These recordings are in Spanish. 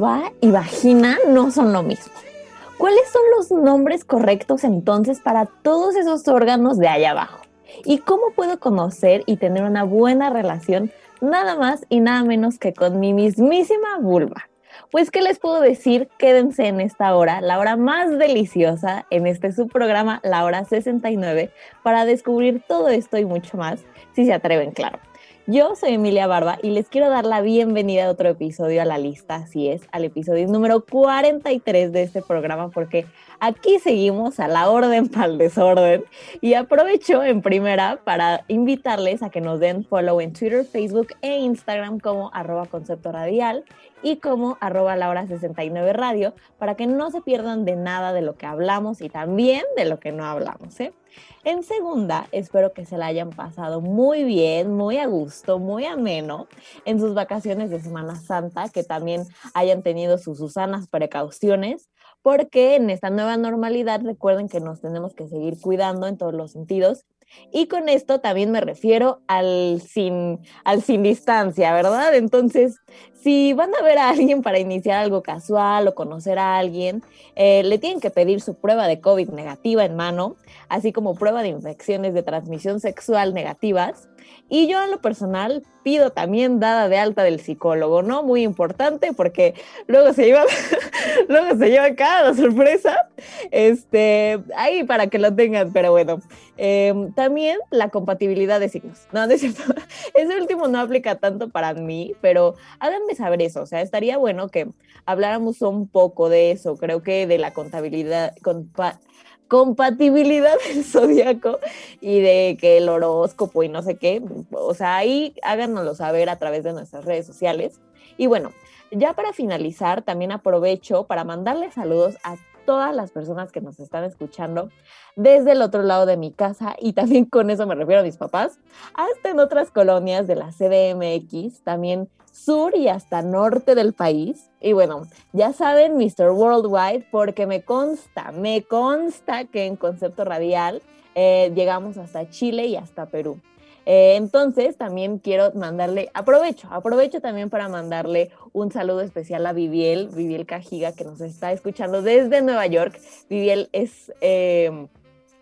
Vulva y vagina no son lo mismo? ¿Cuáles son los nombres correctos entonces para todos esos órganos de allá abajo? ¿Y cómo puedo conocer y tener una buena relación nada más y nada menos que con mi mismísima vulva? Pues, ¿qué les puedo decir? Quédense en esta hora, la hora más deliciosa en este subprograma, la hora 69, para descubrir todo esto y mucho más, si se atreven, claro. Yo soy Emilia Barba y les quiero dar la bienvenida a otro episodio a la lista, así es, al episodio número 43 de este programa, porque aquí seguimos a la orden para el desorden. Y aprovecho en primera para invitarles a que nos den follow en Twitter, Facebook e Instagram como arroba concepto radial y como arroba laura 69 radio para que no se pierdan de nada de lo que hablamos y también de lo que no hablamos. ¿eh? En segunda, espero que se la hayan pasado muy bien, muy a gusto, muy ameno en sus vacaciones de Semana Santa, que también hayan tenido sus Susanas precauciones, porque en esta nueva normalidad recuerden que nos tenemos que seguir cuidando en todos los sentidos y con esto también me refiero al sin, al sin distancia, ¿verdad? Entonces, si van a ver a alguien para iniciar algo casual o conocer a alguien, eh, le tienen que pedir su prueba de COVID negativa en mano, así como prueba de infecciones de transmisión sexual negativas. Y yo en lo personal pido también dada de alta del psicólogo, ¿no? Muy importante porque luego se lleva, luego se lleva cada sorpresa, este, ahí para que lo tengan, pero bueno, em, también la compatibilidad de signos, no, no es cierto, ese último no aplica tanto para mí, pero háganme saber eso, o sea, estaría bueno que habláramos un poco de eso, creo que de la contabilidad, compatibilidad del zodiaco y de que el horóscopo y no sé qué, o sea, ahí háganoslo saber a través de nuestras redes sociales. Y bueno, ya para finalizar, también aprovecho para mandarle saludos a todas las personas que nos están escuchando desde el otro lado de mi casa y también con eso me refiero a mis papás, hasta en otras colonias de la CDMX, también sur y hasta norte del país. Y bueno, ya saben, Mr. Worldwide, porque me consta, me consta que en concepto radial eh, llegamos hasta Chile y hasta Perú. Eh, entonces, también quiero mandarle, aprovecho, aprovecho también para mandarle un saludo especial a Viviel, Viviel Cajiga, que nos está escuchando desde Nueva York. Viviel es eh,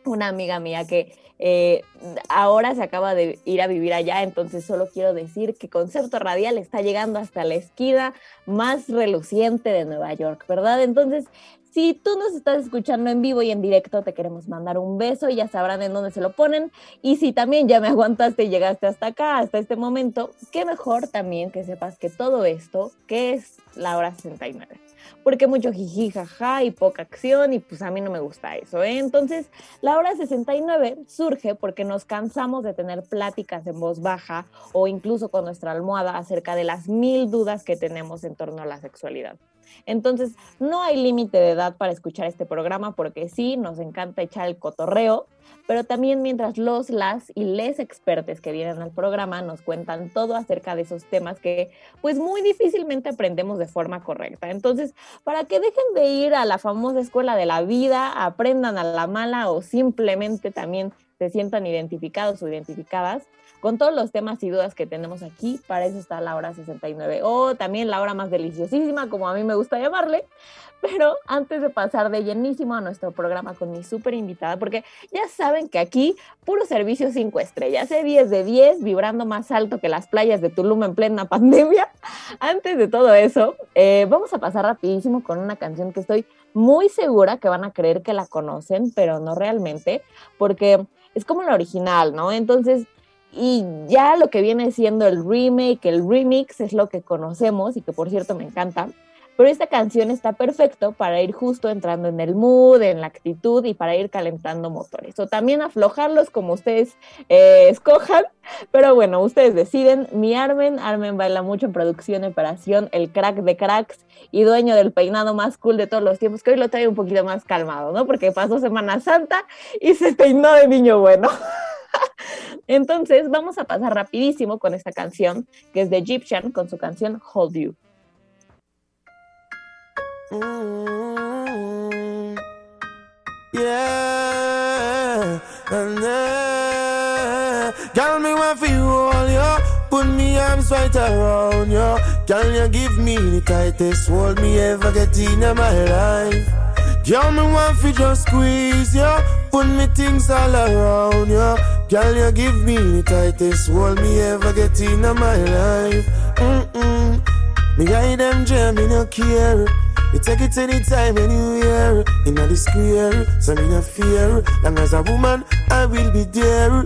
una amiga mía que eh, ahora se acaba de ir a vivir allá, entonces solo quiero decir que Concepto Radial está llegando hasta la esquina más reluciente de Nueva York, ¿verdad? Entonces, si tú nos estás escuchando en vivo y en directo, te queremos mandar un beso, ya sabrán en dónde se lo ponen. Y si también ya me aguantaste y llegaste hasta acá, hasta este momento, qué mejor también que sepas que todo esto, que es la hora 69 porque mucho jiji, jaja y poca acción y pues a mí no me gusta eso. ¿eh? Entonces, la hora 69 surge porque nos cansamos de tener pláticas en voz baja o incluso con nuestra almohada acerca de las mil dudas que tenemos en torno a la sexualidad. Entonces, no hay límite de edad para escuchar este programa porque sí, nos encanta echar el cotorreo, pero también mientras los, las y les expertos que vienen al programa nos cuentan todo acerca de esos temas que pues muy difícilmente aprendemos de forma correcta. Entonces, para que dejen de ir a la famosa escuela de la vida, aprendan a la mala o simplemente también se sientan identificados o identificadas, con todos los temas y dudas que tenemos aquí. Para eso está la hora 69 o también la hora más deliciosísima, como a mí me gusta llamarle. Pero antes de pasar de llenísimo a nuestro programa con mi súper invitada, porque ya saben que aquí puro servicio 5 estrellas, 10 ¿eh? de 10, vibrando más alto que las playas de Tulum en plena pandemia. Antes de todo eso, eh, vamos a pasar rapidísimo con una canción que estoy muy segura que van a creer que la conocen, pero no realmente, porque es como la original, ¿no? Entonces, y ya lo que viene siendo el remake, el remix es lo que conocemos y que por cierto me encanta. pero esta canción está perfecto para ir justo entrando en el mood, en la actitud y para ir calentando motores. O también aflojarlos como ustedes eh, escojan, pero bueno, ustedes deciden. Mi Armen, Armen baila mucho en producción, operación, el crack de cracks y dueño del peinado más cool de todos los tiempos, que hoy lo trae un poquito más calmado, ¿no? Porque pasó Semana Santa y se peinó de niño bueno. Entonces, vamos a pasar rapidísimo con esta canción, que es de Egyptian, con su canción Hold You. Mm, yeah, and then, girl, me want for you all, yo. Put me arms right around you. Girl, you give me the tightest hold me ever get in my life. Girl, me want for just squeeze you. Put me things all around you. Girl, you give me the tightest hold me ever get in my life. Mm-mm. Me guide them jam, me no care. You take it anytime, anywhere. In the square, so me no fear. Long as a woman, I will be there.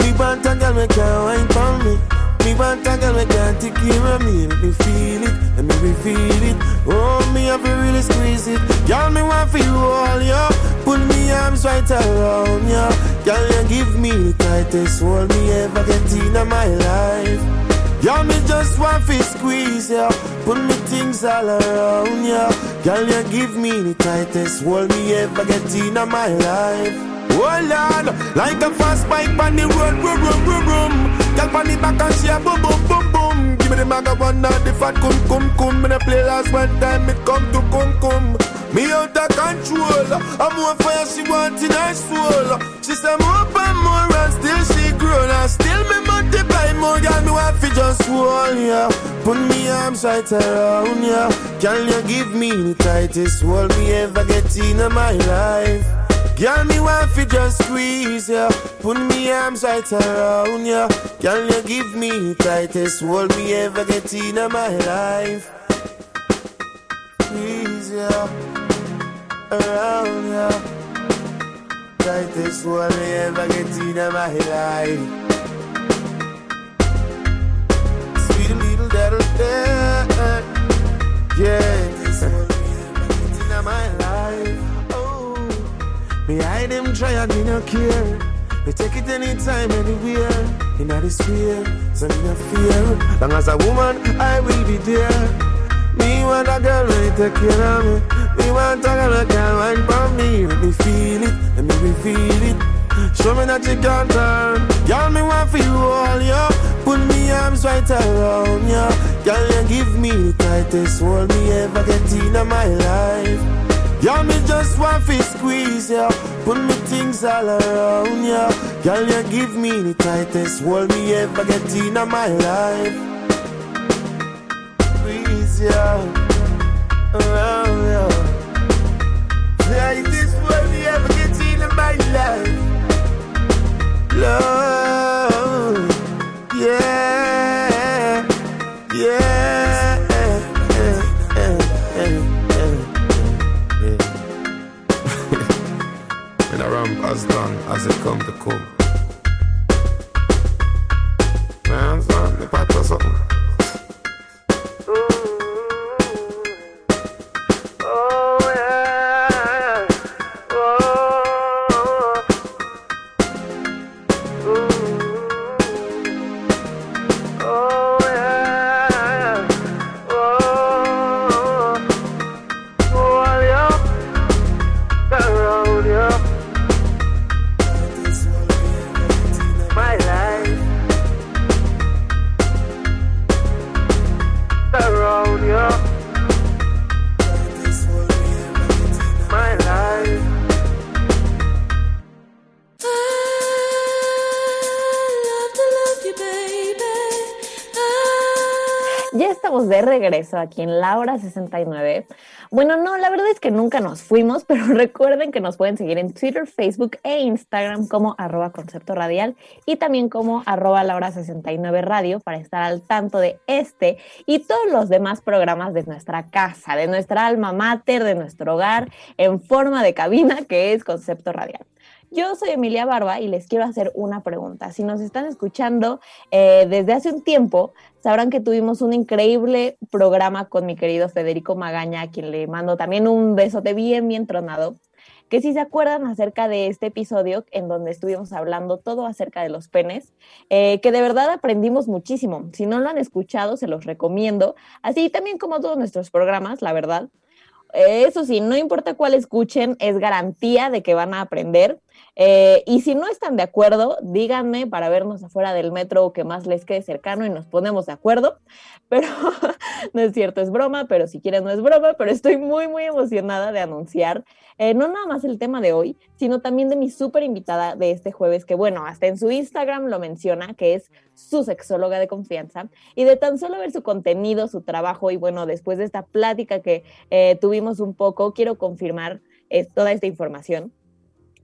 Me want a girl, me can wine for me. Me want a girl, me can take care of me. Let me feel it, let me feel it. Oh, me have to really squeeze it. Girl, me want for you all, yo. Put me arms right around you. Girl, you give me the tightest hold me ever get in my life. Y'all me just want to squeeze ya, put me things all around ya. Girl, you give me the tightest hold me ever get in my life. Hold on, like a fast bike on the road, room, room, room, room. Girl, on the back and she a boom, boom, boom, boom. Give me the maga one now, the fat cum, cum, cum. Me the play last one time, it come to cum, cum. Me out of control, I'm more fire she want in her soul. She say more and more and still she grown and still me multiply more. Girl, me want fi just hold ya, put me arms right around ya. Can you give me the tightest hold me ever get in my life? Girl, me want fi just squeeze ya, put me arms right around ya. Can you give me tightest hold me ever get in my life? Squeeze ya around ya. Tightest hold me ever get in my life. Sweet little little day, yeah. This hold me ever get in my life. Me hide them try and me no care. Me take it anytime, anywhere. In the sphere, so me no fear. Long as a woman, I will be there. Me want a girl when take care of me. Me want a girl that can wine for me. Let me feel it, let me feel it. Show me that you can turn. Girl, me want for you all, yo. Put me arms right around you. Girl, you give me the tightest hold me ever get in my life. Y'all me just want to squeeze ya, put me things all around ya. Girl, you give me the tightest hold me ever get in my life. Squeeze ya, around ya. Tightest hold me ever get in my life. Love, yeah, kom de come? Men så, the på etter something. Regreso aquí en la hora 69. Bueno, no, la verdad es que nunca nos fuimos, pero recuerden que nos pueden seguir en Twitter, Facebook e Instagram como arroba concepto radial y también como arroba la hora 69 radio para estar al tanto de este y todos los demás programas de nuestra casa, de nuestra alma mater, de nuestro hogar en forma de cabina que es concepto radial. Yo soy Emilia Barba y les quiero hacer una pregunta. Si nos están escuchando eh, desde hace un tiempo, sabrán que tuvimos un increíble programa con mi querido Federico Magaña, a quien le mando también un besote bien, bien tronado que si se acuerdan acerca de este episodio en donde estuvimos hablando todo acerca de los penes, eh, que de verdad aprendimos muchísimo. Si no lo han escuchado, se los recomiendo, así también como todos nuestros programas, la verdad. Eso sí, no importa cuál escuchen, es garantía de que van a aprender. Eh, y si no están de acuerdo, díganme para vernos afuera del metro o que más les quede cercano y nos ponemos de acuerdo. Pero no es cierto, es broma, pero si quieren no es broma, pero estoy muy, muy emocionada de anunciar eh, no nada más el tema de hoy, sino también de mi súper invitada de este jueves, que bueno, hasta en su Instagram lo menciona, que es su sexóloga de confianza. Y de tan solo ver su contenido, su trabajo y bueno, después de esta plática que eh, tuvimos un poco, quiero confirmar toda esta información.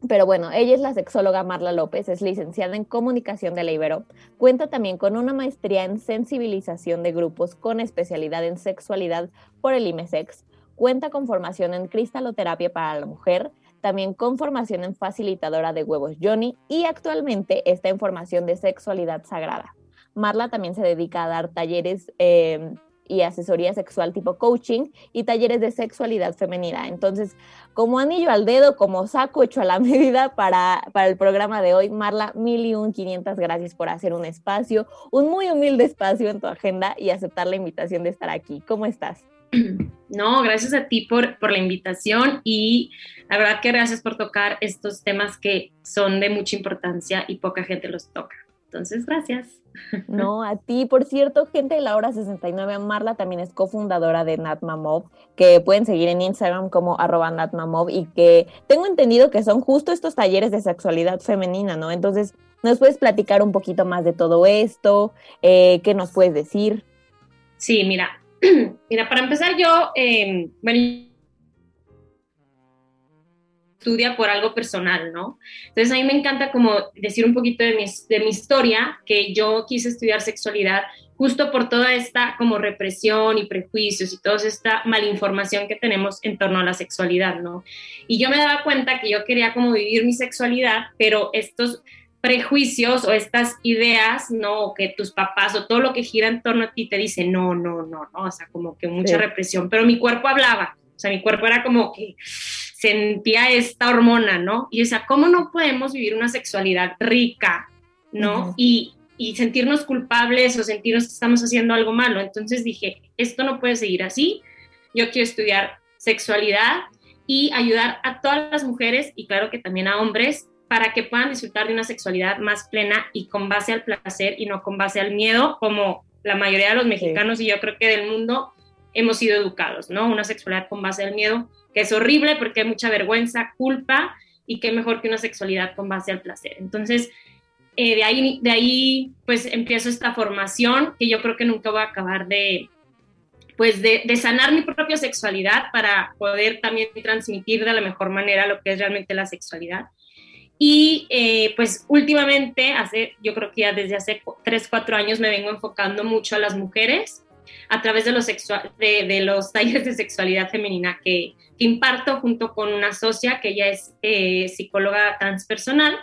Pero bueno, ella es la sexóloga Marla López, es licenciada en comunicación de la Ibero, cuenta también con una maestría en sensibilización de grupos con especialidad en sexualidad por el IMESEX, cuenta con formación en cristaloterapia para la mujer, también con formación en facilitadora de huevos Johnny y actualmente está en formación de sexualidad sagrada. Marla también se dedica a dar talleres eh, y asesoría sexual tipo coaching y talleres de sexualidad femenina. Entonces, como anillo al dedo, como saco hecho a la medida para, para el programa de hoy, Marla, mil y un quinientas gracias por hacer un espacio, un muy humilde espacio en tu agenda y aceptar la invitación de estar aquí. ¿Cómo estás? No, gracias a ti por, por la invitación y la verdad que gracias por tocar estos temas que son de mucha importancia y poca gente los toca. Entonces, gracias. No, a ti. Por cierto, gente de la hora 69, Marla también es cofundadora de Natmamov, que pueden seguir en Instagram como arroba Natmamov y que tengo entendido que son justo estos talleres de sexualidad femenina, ¿no? Entonces, ¿nos puedes platicar un poquito más de todo esto? Eh, ¿Qué nos puedes decir? Sí, mira, mira, para empezar yo, eh, bueno, estudia por algo personal, ¿no? Entonces a mí me encanta como decir un poquito de mi, de mi historia, que yo quise estudiar sexualidad justo por toda esta como represión y prejuicios y toda esta malinformación que tenemos en torno a la sexualidad, ¿no? Y yo me daba cuenta que yo quería como vivir mi sexualidad, pero estos prejuicios o estas ideas, ¿no? O que tus papás o todo lo que gira en torno a ti te dice, no, no, no, no, o sea, como que mucha represión, pero mi cuerpo hablaba, o sea, mi cuerpo era como que sentía esta hormona, ¿no? Y o sea, ¿cómo no podemos vivir una sexualidad rica, ¿no? y, y sentirnos culpables o sentirnos que estamos haciendo algo malo. Entonces dije, esto no puede seguir así. Yo quiero estudiar sexualidad y ayudar a todas las mujeres y claro que también a hombres para que puedan disfrutar de una sexualidad más plena y con base al placer y no con base al miedo, como la mayoría de los mexicanos y yo creo que del mundo hemos sido educados, ¿no? Una sexualidad con base al miedo que es horrible porque hay mucha vergüenza, culpa y qué mejor que una sexualidad con base al placer. Entonces, eh, de, ahí, de ahí pues empiezo esta formación que yo creo que nunca voy a acabar de, pues de, sanar mi propia sexualidad para poder también transmitir de la mejor manera lo que es realmente la sexualidad. Y eh, pues últimamente, hace, yo creo que ya desde hace 3, 4 años me vengo enfocando mucho a las mujeres a través de los, de, los talleres de sexualidad femenina que, imparto junto con una socia que ella es eh, psicóloga transpersonal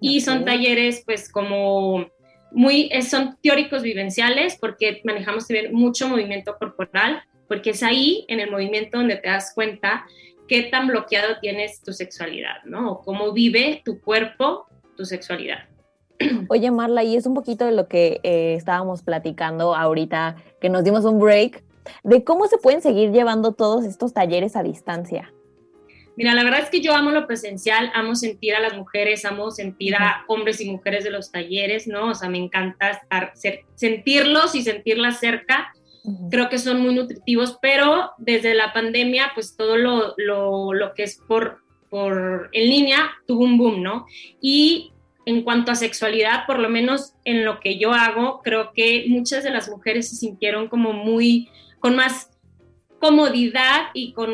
y son talleres pues como muy, son teóricos vivenciales porque manejamos también mucho movimiento corporal, porque es ahí en el movimiento donde te das cuenta qué tan bloqueado tienes tu sexualidad, ¿no? O cómo vive tu cuerpo tu sexualidad. Oye, Marla, y es un poquito de lo que eh, estábamos platicando ahorita, que nos dimos un break, de cómo se pueden seguir llevando todos estos talleres a distancia. Mira, la verdad es que yo amo lo presencial, amo sentir a las mujeres, amo sentir a hombres y mujeres de los talleres, ¿no? O sea, me encanta estar, sentirlos y sentirlas cerca. Creo que son muy nutritivos, pero desde la pandemia, pues todo lo, lo, lo que es por, por en línea tuvo un boom, ¿no? Y en cuanto a sexualidad, por lo menos en lo que yo hago, creo que muchas de las mujeres se sintieron como muy, con más comodidad y con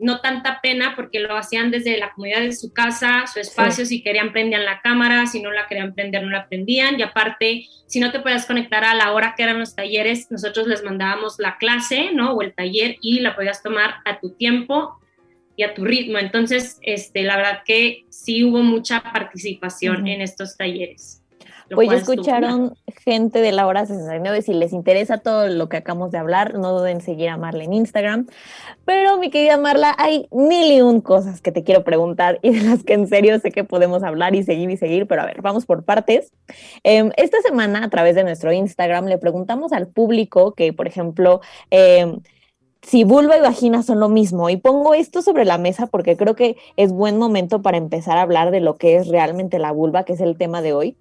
no tanta pena porque lo hacían desde la comodidad de su casa, su espacio, si querían prendían la cámara, si no la querían prender no la prendían y aparte, si no te podías conectar a la hora que eran los talleres, nosotros les mandábamos la clase, ¿no? O el taller y la podías tomar a tu tiempo y a tu ritmo. Entonces, este, la verdad que sí hubo mucha participación en estos talleres. Pues ya escucharon gente de la hora 69, si les interesa todo lo que acabamos de hablar, no duden en seguir a Marla en Instagram. Pero mi querida Marla, hay mil y un cosas que te quiero preguntar y de las que en serio sé que podemos hablar y seguir y seguir, pero a ver, vamos por partes. Em, esta semana a través de nuestro Instagram le preguntamos al público que, por ejemplo, eh, si vulva y vagina son lo mismo. Y pongo esto sobre la mesa porque creo que es buen momento para empezar a hablar de lo que es realmente la vulva, que es el tema de hoy,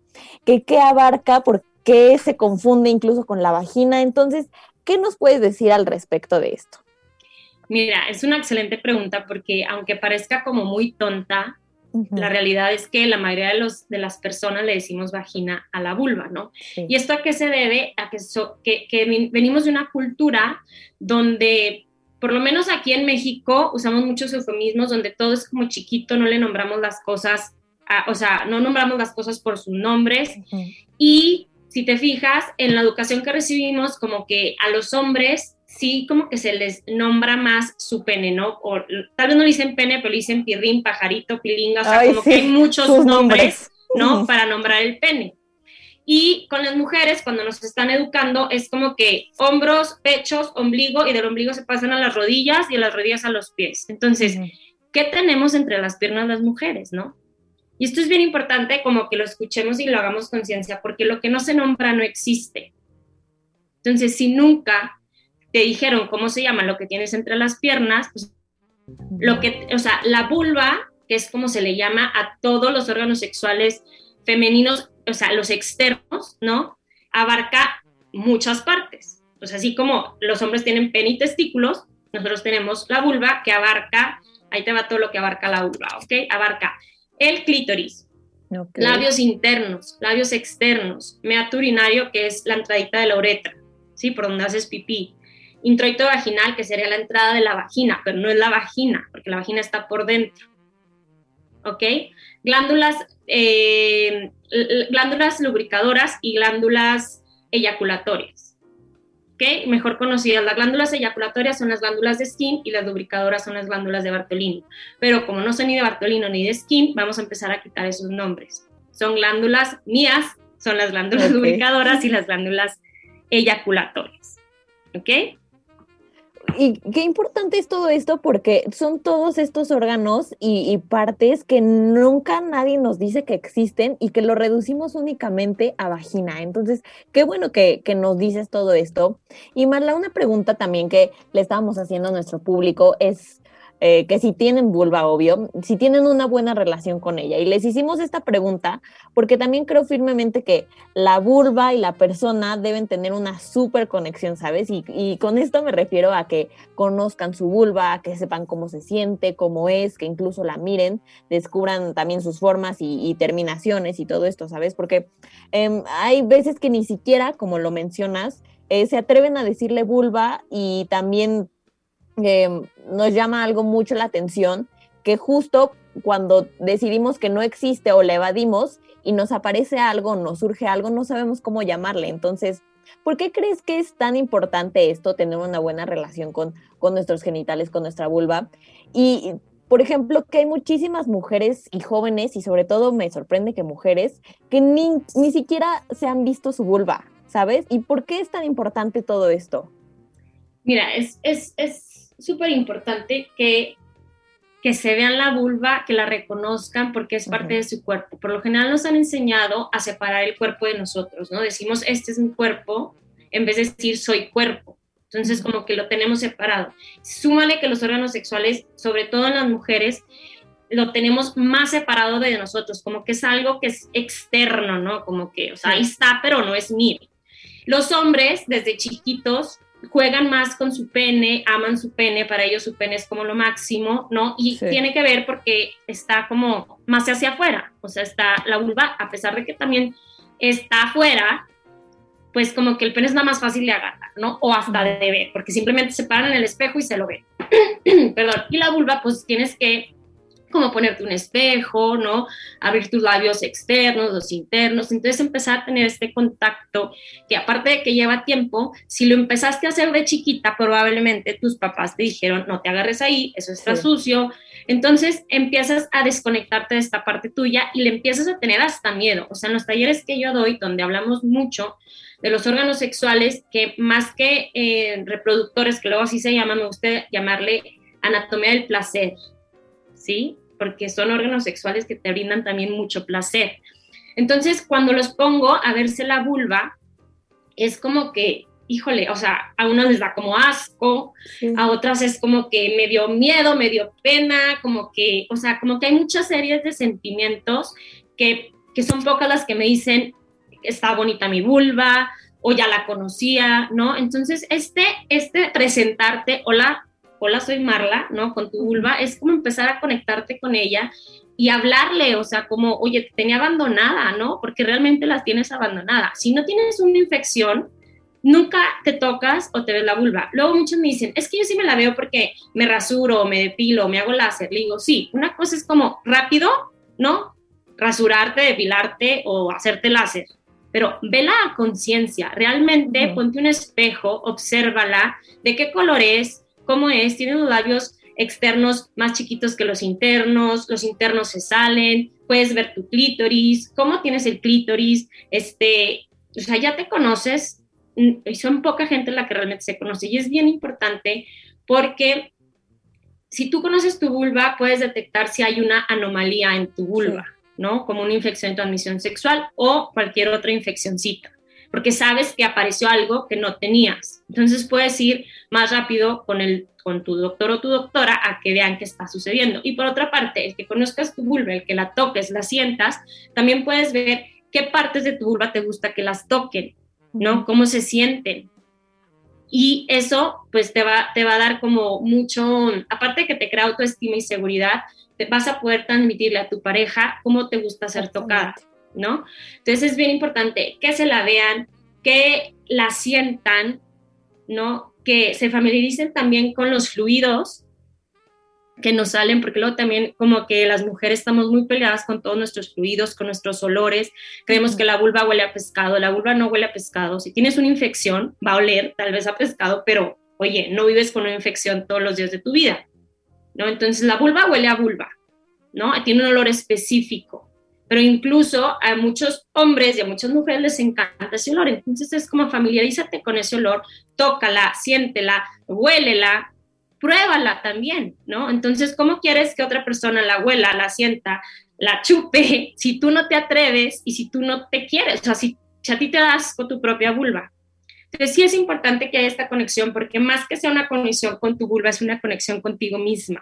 que qué abarca, por qué se confunde incluso con la vagina. Entonces, ¿qué nos puedes decir al respecto de esto? Mira, es una excelente pregunta porque aunque parezca como muy tonta, la realidad es que la mayoría de, los, de las personas le decimos vagina a la vulva, ¿no? ¿Y esto a qué se debe? A que, que, venimos de una cultura donde, por lo menos aquí en México, usamos muchos eufemismos donde todo es como chiquito, no le nombramos las cosas, o sea, no nombramos las cosas por sus nombres. Y si te fijas, en la educación que recibimos, como que a los hombres sí como que se les nombra más su pene, ¿no? O, tal vez no le dicen pene, pero le dicen pirrín, pajarito, pilinga, o sea, como que hay muchos nombres, ¿no? Para nombrar el pene. Y con las mujeres, cuando nos están educando, es como que hombros, pechos, ombligo, y del ombligo se pasan a las rodillas y de las rodillas a los pies. Entonces, ¿qué tenemos entre las piernas las mujeres, no? Y esto es bien importante como que lo escuchemos y lo hagamos conciencia, porque lo que no se nombra no existe. Entonces, si nunca te dijeron cómo se llama lo que tienes entre las piernas, pues, lo que, o sea, la vulva, que es como se le llama a todos los órganos sexuales femeninos, o sea, los externos, ¿no? Abarca muchas partes. Sea, así como los hombres tienen pene y testículos, nosotros tenemos la vulva que abarca, ahí te va todo lo que abarca la vulva, ¿ok? Abarca el clítoris, labios internos, labios externos, meato urinario, que es la entradita de la uretra, ¿sí? Por donde haces pipí, introito vaginal, que sería la entrada de la vagina, pero no es la vagina, porque la vagina está por dentro. ¿Ok? Glándulas, eh, glándulas lubricadoras y glándulas eyaculatorias. ¿Ok? Mejor conocidas, las glándulas eyaculatorias son las glándulas de Skin y las lubricadoras son las glándulas de Bartolino. Pero como no son ni de Bartolino ni de Skin, vamos a empezar a quitar esos nombres. Son glándulas mías, son las glándulas lubricadoras y las glándulas eyaculatorias. ¿Ok? Y qué importante es todo esto porque son todos estos órganos y, partes que nunca nadie nos dice que existen y que lo reducimos únicamente a vagina. Entonces, qué bueno que, que nos dices todo esto. Y Marla, una pregunta también que le estábamos haciendo a nuestro público es, eh, que si tienen vulva, obvio, si tienen una buena relación con ella. Y les hicimos esta pregunta porque también creo firmemente que la vulva y la persona deben tener una súper conexión, ¿sabes? Y, con esto me refiero a que conozcan su vulva, que sepan cómo se siente, cómo es, que incluso la miren, descubran también sus formas y, terminaciones y todo esto, ¿sabes? Porque em, hay veces que ni siquiera, como lo mencionas, eh, se atreven a decirle vulva y también Em, nos llama algo mucho la atención, que justo cuando decidimos que no existe o le evadimos y nos aparece algo, nos surge algo, no sabemos cómo llamarle. Entonces, ¿por qué crees que es tan importante esto, tener una buena relación con, con nuestros genitales, con nuestra vulva? Y, por ejemplo, que hay muchísimas mujeres y jóvenes, y sobre todo me sorprende que mujeres, que ni, ni siquiera se han visto su vulva, ¿sabes? ¿Y por qué es tan importante todo esto? Mira, es, es, es súper importante que, que se vean la vulva, que la reconozcan porque es parte de su cuerpo. Por lo general nos han enseñado a separar el cuerpo de nosotros, ¿no? Decimos, este es mi cuerpo, en vez de decir, soy cuerpo. Entonces, como que lo tenemos separado. Súmale que los órganos sexuales, sobre todo en las mujeres, lo tenemos más separado de nosotros, como que es algo que es externo, ¿no? Como que, o sea, ahí está, pero no es mío. Los hombres, desde chiquitos, juegan más con su pene, aman su pene, para ellos su pene es como lo máximo, ¿no? Y tiene que ver porque está como más hacia afuera, o sea, está la vulva, a pesar de que también está afuera, pues como que el pene es nada más fácil de agarrar, ¿no? O hasta de ver, porque simplemente se paran en el espejo y se lo ven. Perdón. Y la vulva, pues tienes que como ponerte un espejo, ¿no? Abrir tus labios externos, los internos, entonces empezar a tener este contacto que aparte de que lleva tiempo, si lo empezaste a hacer de chiquita, probablemente tus papás te dijeron, no te agarres ahí, eso está sucio, Entonces empiezas a desconectarte de esta parte tuya y le empiezas a tener hasta miedo. O sea, en los talleres que yo doy, donde hablamos mucho de los órganos sexuales, que más que eh, reproductores, que luego así se llama, me gusta llamarle anatomía del placer, ¿sí? Porque son órganos sexuales que te brindan también mucho placer. Entonces, cuando los pongo a verse la vulva, es como que, híjole, o sea, a unos les da como asco, a otras es como que me dio miedo, me dio pena, como que, o sea, como que hay muchas series de sentimientos que, que son pocas las que me dicen, está bonita mi vulva, o ya la conocía, ¿no? Entonces, este, este presentarte, hola, hola, soy Marla, ¿no? Con tu vulva, es como empezar a conectarte con ella y hablarle, o sea, como, oye, te tenía abandonada, ¿no? Porque realmente las tienes abandonada. Si no tienes una infección, nunca te tocas o te ves la vulva. Luego muchos me dicen, es que yo sí me la veo porque me rasuro, me depilo, me hago láser. Le digo, sí, una cosa es como rápido, ¿no? Rasurarte, depilarte o hacerte láser. Pero vela a conciencia, realmente ponte un espejo, obsérvala, de qué color es, cómo es, tiene los labios externos más chiquitos que los internos, los internos se salen, puedes ver tu clítoris, cómo tienes el clítoris, este, o sea, ya te conoces, y son poca gente la que realmente se conoce, y es bien importante porque si tú conoces tu vulva, puedes detectar si hay una anomalía en tu vulva, ¿no? Como una infección de transmisión sexual o cualquier otra infeccióncita porque sabes que apareció algo que no tenías. Entonces puedes ir más rápido con el con tu doctor o tu doctora a que vean qué está sucediendo. Y por otra parte, el que conozcas tu vulva, el que la toques, la sientas, también puedes ver qué partes de tu vulva te gusta que las toquen, ¿no? Cómo se sienten. Y eso, pues, te va, te va a dar como mucho, aparte de que te crea autoestima y seguridad, te vas a poder transmitirle a tu pareja cómo te gusta ser tocada, ¿no? Entonces es bien importante que se la vean, que la sientan, ¿no? que se familiaricen también con los fluidos que nos salen, porque luego también como que las mujeres estamos muy peleadas con todos nuestros fluidos, con nuestros olores, creemos que la vulva huele a pescado, la vulva no huele a pescado, si tienes una infección va a oler tal vez a pescado, pero oye, no vives con una infección todos los días de tu vida, ¿no? Entonces la vulva huele a vulva, ¿no? Tiene un olor específico, pero incluso a muchos hombres y a muchas mujeres les encanta ese olor. Entonces es como familiarízate con ese olor, tócala, siéntela, huélela, pruébala también, ¿no? Entonces, ¿cómo quieres que otra persona la huela, la sienta, la chupe, si tú no te atreves y si tú no te quieres? O sea, si, a ti te das con tu propia vulva. Entonces, sí es importante que haya esta conexión, porque más que sea una conexión con tu vulva, es una conexión contigo misma.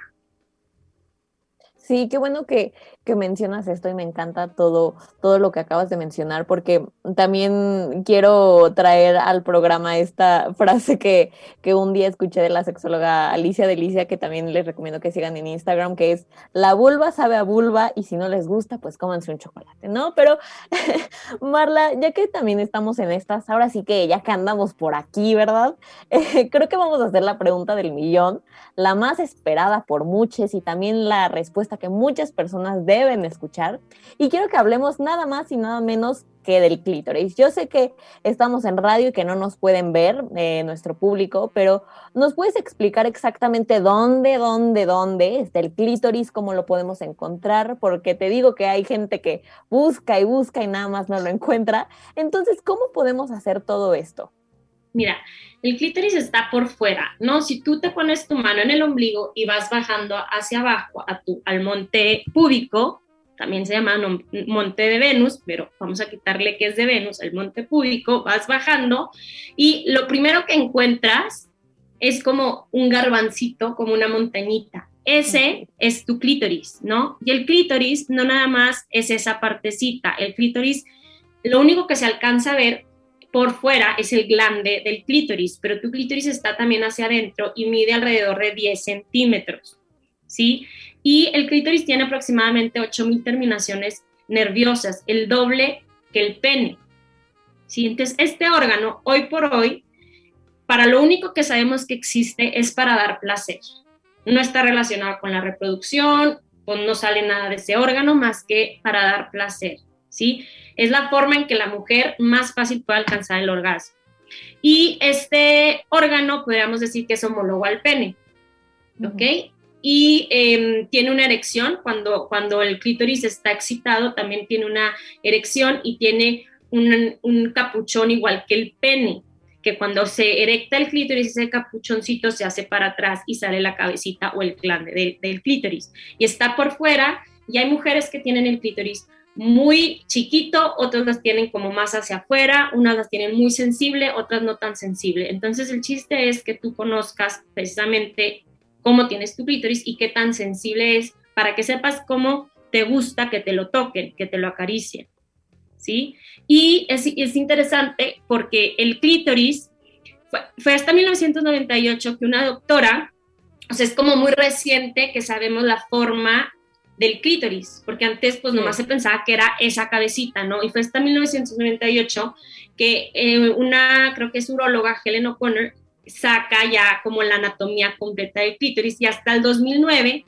Sí, qué bueno que, que, mencionas esto y me encanta todo, todo lo que acabas de mencionar, porque también quiero traer al programa esta frase que, que un día escuché de la sexóloga Alicia Delicia, que también les recomiendo que sigan en Instagram, que es la vulva sabe a vulva y si no les gusta, pues cómanse un chocolate, ¿no? Pero Marla, ya que también estamos en estas, ahora sí que ya que andamos por aquí, ¿verdad? creo que vamos a hacer la pregunta del millón, la más esperada por muchos y también la respuesta que muchas personas deben escuchar. Y quiero que hablemos nada más y nada menos que del clítoris. Yo sé que estamos en radio y que no nos pueden ver eh, nuestro público, pero ¿nos puedes explicar exactamente dónde, dónde, dónde está el clítoris, cómo lo podemos encontrar? Porque te digo que hay gente que busca y busca y nada más no lo encuentra. Entonces, ¿cómo podemos hacer todo esto? Mira, el clítoris está por fuera, ¿no? Si tú te pones tu mano en el ombligo y vas bajando hacia abajo a tu, al monte púbico, también se llama monte de Venus, pero vamos a quitarle que es de Venus, el monte púbico, vas bajando y lo primero que encuentras es como un garbancito, como una montañita. Ese es tu clítoris, ¿no? Y el clítoris no nada más es esa partecita, el clítoris, lo único que se alcanza a ver por fuera es el glande del clítoris, pero tu clítoris está también hacia adentro y mide alrededor de 10 centímetros, ¿sí? Y el clítoris tiene aproximadamente 8.000 terminaciones nerviosas, el doble que el pene, ¿sí? Entonces, este órgano, hoy por hoy, para lo único que sabemos que existe es para dar placer. No está relacionado con la reproducción, pues no sale nada de ese órgano más que para dar placer, ¿sí? Es la forma en que la mujer más fácil puede alcanzar el orgasmo. Y este órgano podríamos decir que es homólogo al pene, ¿ok? y em, tiene una erección, cuando, cuando el clítoris está excitado también tiene una erección y tiene un, un capuchón igual que el pene que cuando se erecta el clítoris, ese capuchoncito se hace para atrás y sale la cabecita o el glande del, clítoris. Y está por fuera, y hay mujeres que tienen el clítoris muy chiquito, otras las tienen como más hacia afuera, unas las tienen muy sensible, otras no tan sensible. Entonces el chiste es que tú conozcas precisamente cómo tienes tu clítoris y qué tan sensible es para que sepas cómo te gusta que te lo toquen, que te lo acaricien. ¿sí? Y es, es interesante porque el clítoris fue, hasta 1998 que una doctora, o sea, es como muy reciente que sabemos la forma del clítoris, porque antes pues nomás se pensaba que era esa cabecita, ¿no? Y fue hasta 1998 que eh, una, creo que es uróloga, Helen O'Connor, saca ya como la anatomía completa del clítoris y hasta el 2009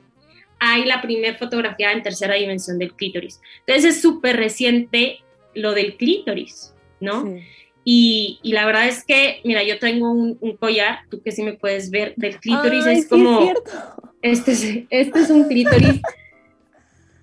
hay la primera fotografía en tercera dimensión del clítoris. Entonces es súper reciente lo del clítoris, ¿no? Y, la verdad es que, mira, yo tengo un, collar, tú que sí me puedes ver, del clítoris, es como... este, es, este es un clítoris,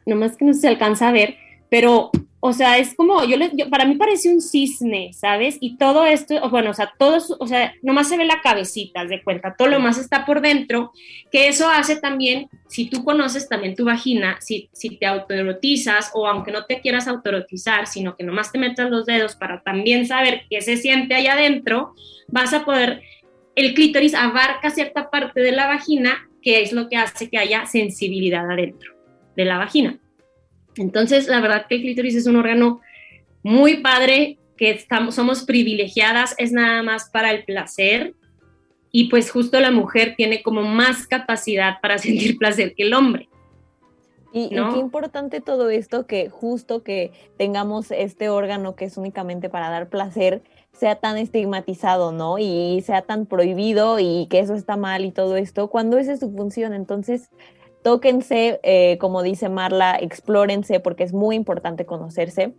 nomás que no se alcanza a ver, pero o sea, es como, yo, le, para mí parece un cisne, ¿sabes? Y todo esto, bueno, o sea, todo, o sea, nomás se ve la cabecita, de cuenta, todo lo más está por dentro, que eso hace también, si tú conoces también tu vagina, si, si te autoerotizas o aunque no te quieras autoerotizar, sino que nomás te metas los dedos para también saber qué se siente allá adentro, vas a poder, el clítoris abarca cierta parte de la vagina, que es lo que hace que haya sensibilidad adentro de la vagina. Entonces, la verdad que el clítoris es un órgano muy padre, que estamos, somos privilegiadas, es nada más para el placer. Y pues justo la mujer tiene como más capacidad para sentir placer que el hombre. Y, qué importante todo esto, que justo que tengamos este órgano que es únicamente para dar placer, sea tan estigmatizado, ¿no? Y sea tan prohibido y que eso está mal y todo esto, cuando esa es su función. Entonces, tóquense, eh, como dice Marla, explórense porque es muy importante conocerse.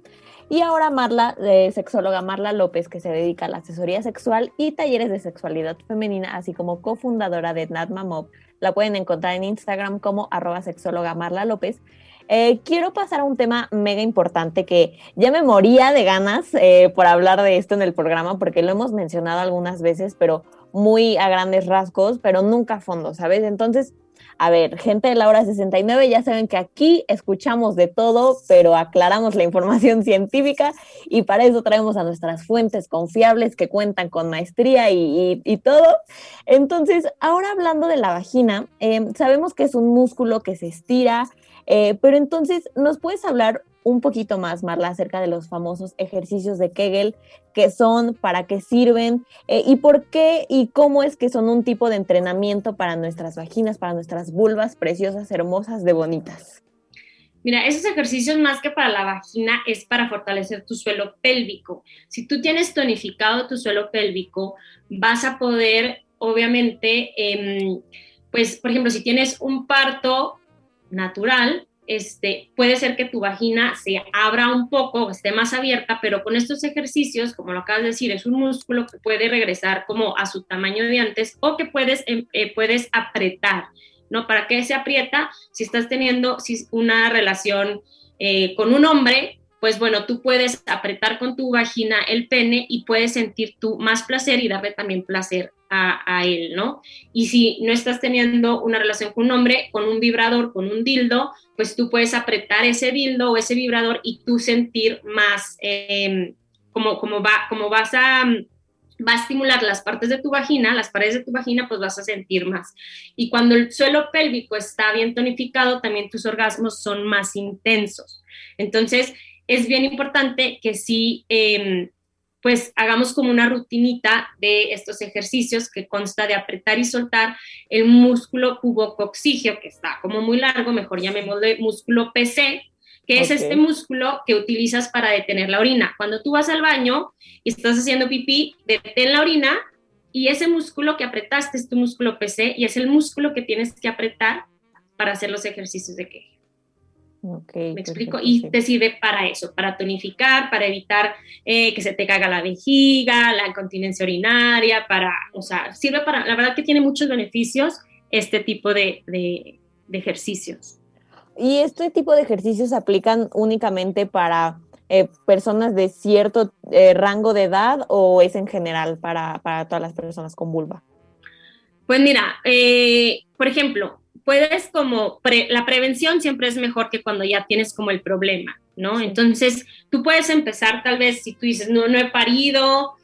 Y ahora Marla, sexóloga Marla López, que se dedica a la asesoría sexual y talleres de sexualidad femenina, así como cofundadora de Natma Mob, la pueden encontrar en Instagram como arroba sexóloga Marla López. Eh, quiero pasar a un tema mega importante que ya me moría de ganas eh, por hablar de esto en el programa, porque lo hemos mencionado algunas veces, pero muy a grandes rasgos, pero nunca a fondo, ¿sabes? Entonces, a ver, gente de la hora 69, ya saben que aquí escuchamos de todo, pero aclaramos la información científica y para eso traemos a nuestras fuentes confiables que cuentan con maestría y, todo. Entonces, ahora hablando de la vagina, eh, sabemos que es un músculo que se estira, eh, pero entonces, ¿nos puedes hablar un poquito más, Marla, acerca de los famosos ejercicios de Kegel, qué son, para qué sirven eh, y por qué y cómo es que son un tipo de entrenamiento para nuestras vaginas, para nuestras vulvas preciosas, hermosas, de bonitas. Mira, esos ejercicios más que para la vagina es para fortalecer tu suelo pélvico. Si tú tienes tonificado tu suelo pélvico, vas a poder, obviamente, em, pues, por ejemplo, si tienes un parto natural, este, puede ser que tu vagina se abra un poco, esté más abierta, pero con estos ejercicios, como lo acabas de decir, es un músculo que puede regresar como a su tamaño de antes o que puedes, em, eh, puedes apretar, ¿no? ¿Para qué se aprieta? Si estás teniendo una relación eh, con un hombre, pues bueno, tú puedes apretar con tu vagina el pene y puedes sentir tú más placer y darle también placer a, él, ¿no? Y si no estás teniendo una relación con un hombre, con un vibrador, con un dildo, pues tú puedes apretar ese dildo o ese vibrador y tú sentir más, em, como, como, va, como vas a, va a estimular las partes de tu vagina, las paredes de tu vagina, pues vas a sentir más. Y cuando el suelo pélvico está bien tonificado, también tus orgasmos son más intensos. Entonces, es bien importante que sí em, pues hagamos como una rutinita de estos ejercicios que consta de apretar y soltar el músculo cubocoxigio, que está como muy largo, mejor llamémosle músculo PC, que es este músculo que utilizas para detener la orina. Cuando tú vas al baño y estás haciendo pipí, detén la orina y ese músculo que apretaste es tu músculo PC y es el músculo que tienes que apretar para hacer los ejercicios de queje. ¿Me explico? Y te sirve para eso, para tonificar, para evitar eh, que se te caga la vejiga, la incontinencia urinaria, para, o sea, sirve para, la verdad que tiene muchos beneficios este tipo de, ejercicios. ¿Y este tipo de ejercicios se aplican únicamente para eh, personas de cierto eh, rango de edad o es en general para, todas las personas con vulva? Pues mira, eh, por ejemplo, puedes como, la prevención siempre es mejor que cuando ya tienes como el problema, ¿no? Entonces, tú puedes empezar tal vez si tú dices, no, no he parido,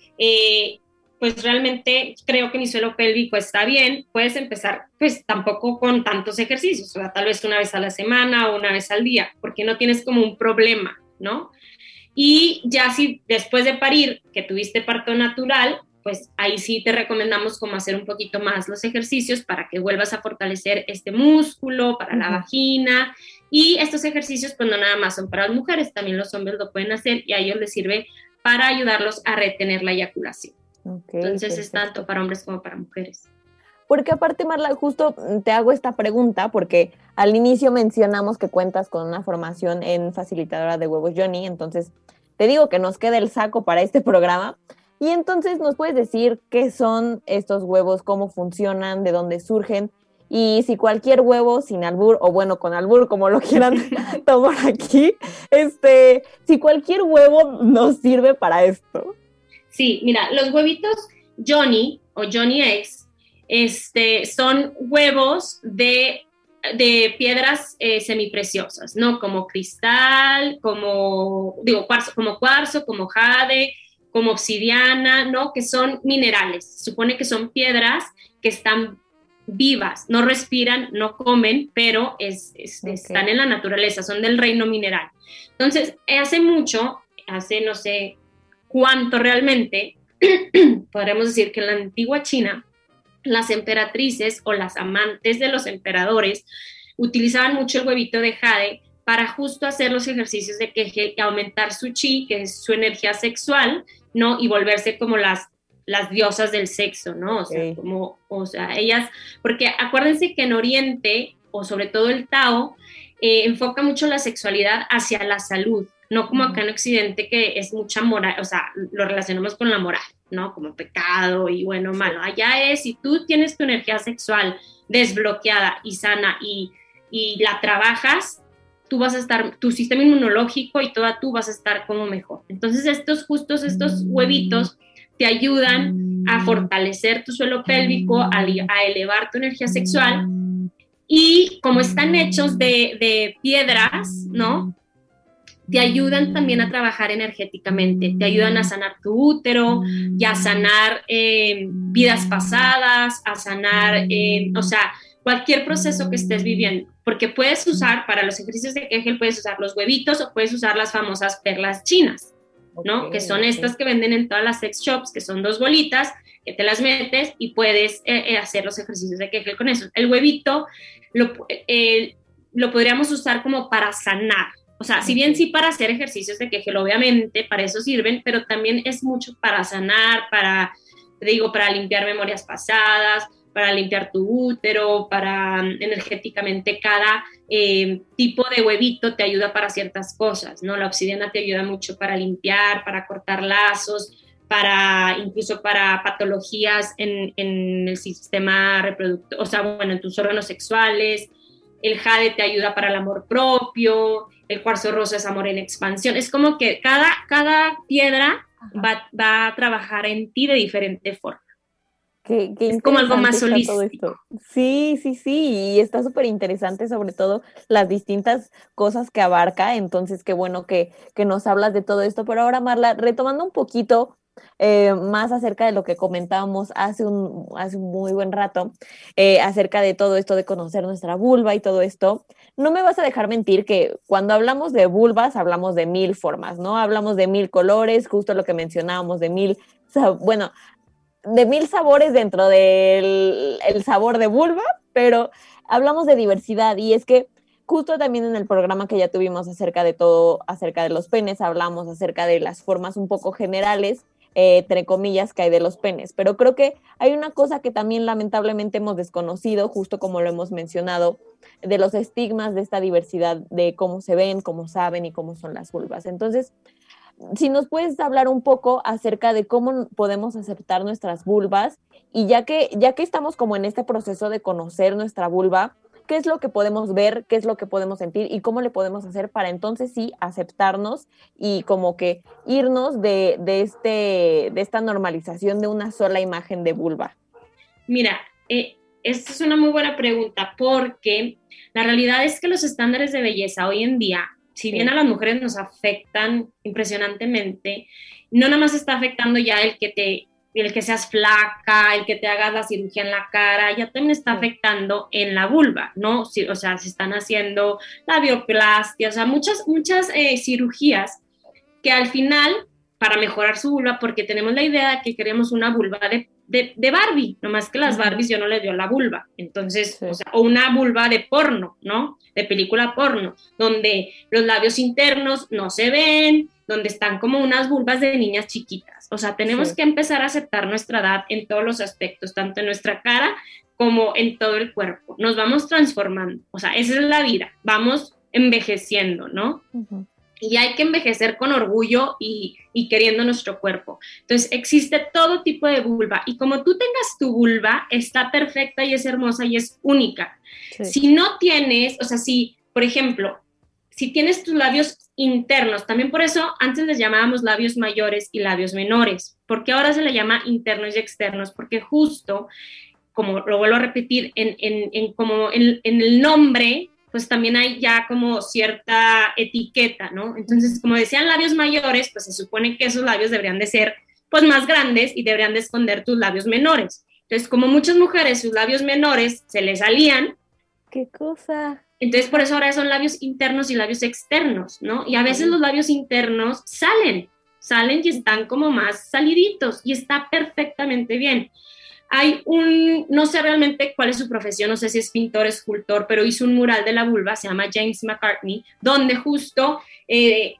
pues realmente creo que mi suelo pélvico está bien, puedes empezar pues tampoco con tantos ejercicios, o sea, tal vez una vez a la semana o una vez al día, porque no tienes como un problema, ¿no? Y ya si después de parir, que tuviste parto natural, pues ahí sí te recomendamos como hacer un poquito más los ejercicios para que vuelvas a fortalecer este músculo para la vagina. Y estos ejercicios pues no nada más son para las mujeres, también los hombres lo pueden hacer y a ellos les sirve para ayudarlos a retener la eyaculación. Entonces es tanto para hombres como para mujeres. Porque aparte, Marla, justo te hago esta pregunta porque al inicio mencionamos que cuentas con una formación en facilitadora de huevos Johnny, entonces te digo que nos queda el saco para este programa. Y entonces nos puedes decir qué son estos huevos, cómo funcionan, de dónde surgen y si cualquier huevo sin albur o bueno con albur como lo quieran tomar aquí, este, si cualquier huevo nos sirve para esto. Sí, mira, los huevitos Johnny o Johnny Eggs este, son huevos de, piedras eh, semipreciosas, ¿no? Como cristal, como, digo, cuarzo, como cuarzo, como jade, como obsidiana, ¿no? Que son minerales. Se supone que son piedras que están vivas, no respiran, no comen, pero están en la naturaleza, son del reino mineral. Entonces, hace mucho, hace, no sé, cuánto realmente podremos decir que en la antigua China las emperatrices o las amantes de los emperadores utilizaban mucho el huevito de jade para justo hacer los ejercicios de que y aumentar su chi, que es su energía sexual, ¿no? Y volverse como las, las diosas del sexo, ¿no? O sea, como, o sea, ellas, porque acuérdense que en Oriente, o sobre todo el Tao, eh, enfoca mucho la sexualidad hacia la salud, no como acá en Occidente que es mucha moral, o sea, lo relacionamos con la moral, ¿no? Como pecado y bueno, malo. Allá es, si tú tienes tu energía sexual desbloqueada y sana y, y la trabajas, tú vas a estar, tu sistema inmunológico y toda tú vas a estar como mejor. Entonces estos justos, estos huevitos te ayudan a fortalecer tu suelo pélvico, a, elevar tu energía sexual y como están hechos de, de piedras, ¿no? te ayudan también a trabajar energéticamente, te ayudan a sanar tu útero y a sanar eh, vidas pasadas, a sanar, eh, o sea, cualquier proceso que estés viviendo, porque puedes usar para los ejercicios de Kegel, puedes usar los huevitos o puedes usar las famosas perlas chinas, ¿no? que son estas que venden en todas las sex shops, que son dos bolitas que te las metes y puedes eh, hacer los ejercicios de Kegel con eso. El huevito lo, lo podríamos usar como para sanar, o sea, si bien sí para hacer ejercicios de Kegel, obviamente, para eso sirven, pero también es mucho para sanar, para, te digo, para limpiar memorias pasadas, para limpiar tu útero, para mm, energéticamente cada eh, tipo de huevito te ayuda para ciertas cosas, ¿no? La obsidiana te ayuda mucho para limpiar, para cortar lazos, para incluso para patologías en, en el sistema reproductor, o sea, bueno, en tus órganos sexuales. El jade te ayuda para el amor propio, el cuarzo rosa es amor en expansión. Es como que cada, cada piedra va, va, a trabajar en ti de diferente forma. Es como algo más holístico. Sí, sí, sí, y está súper interesante sobre todo las distintas cosas que abarca, entonces qué bueno que, que nos hablas de todo esto, pero ahora Marla, retomando un poquito eh, más acerca de lo que comentábamos hace un, hace un muy buen rato, eh, acerca de todo esto de conocer nuestra vulva y todo esto, no me vas a dejar mentir que cuando hablamos de vulvas hablamos de mil formas, ¿no? Hablamos de mil colores, justo lo que mencionábamos, de mil, bueno, de mil sabores dentro del el sabor de vulva, pero hablamos de diversidad y es que justo también en el programa que ya tuvimos acerca de todo, acerca de los penes, hablamos acerca de las formas un poco generales eh, entre comillas, que hay de los penes. Pero creo que hay una cosa que también lamentablemente hemos desconocido, justo como lo hemos mencionado, de los estigmas de esta diversidad, de cómo se ven, cómo saben y cómo son las vulvas. Entonces, si nos puedes hablar un poco acerca de cómo podemos aceptar nuestras vulvas y ya que, ya que estamos como en este proceso de conocer nuestra vulva, qué es lo que podemos ver, qué es lo que podemos sentir y cómo le podemos hacer para entonces sí aceptarnos y como que irnos de, este, de esta normalización de una sola imagen de vulva. Mira, eh, esta es una muy buena pregunta porque la realidad es que los estándares de belleza hoy en día, si bien a las mujeres nos afectan impresionantemente, no nada más está afectando ya el que te el que seas flaca, el que te hagas la cirugía en la cara, ya también está afectando en la vulva, ¿no? o sea, se están haciendo la bioplastia, o sea, muchas, muchas eh, cirugías que al final, para mejorar su vulva, porque tenemos la idea de que queremos una vulva de, de, Barbie, nomás que las Barbies yo no les dio la vulva, entonces, o sea, o una vulva de porno, ¿no? De película porno, donde los labios internos no se ven, donde están como unas vulvas de niñas chiquitas. O sea, tenemos que empezar a aceptar nuestra edad en todos los aspectos, tanto en nuestra cara como en todo el cuerpo. Nos vamos transformando. O sea, esa es la vida. Vamos envejeciendo, ¿no? Y hay que envejecer con orgullo y, queriendo nuestro cuerpo. Entonces, existe todo tipo de vulva. Y como tú tengas tu vulva, está perfecta y es hermosa y es única. Si no tienes, o sea, si, por ejemplo, si tienes tus labios internos, también por eso antes les llamábamos labios mayores y labios menores, porque ahora se le llama internos y externos, porque justo, como lo vuelvo a repetir, en, como en, el nombre, pues también hay ya como cierta etiqueta, ¿no? Entonces, como decían labios mayores, pues se supone que esos labios deberían de ser pues más grandes y deberían de esconder tus labios menores. Entonces, como muchas mujeres sus labios menores se les salían, ¿Qué cosa? Entonces, por eso ahora son labios internos y labios externos, ¿no? Y a veces los labios internos salen, salen y están como más saliditos y está perfectamente bien. Hay un, no sé realmente cuál es su profesión, no sé si es pintor, escultor, pero hizo un mural de la vulva, se llama James McCartney, donde justo eh,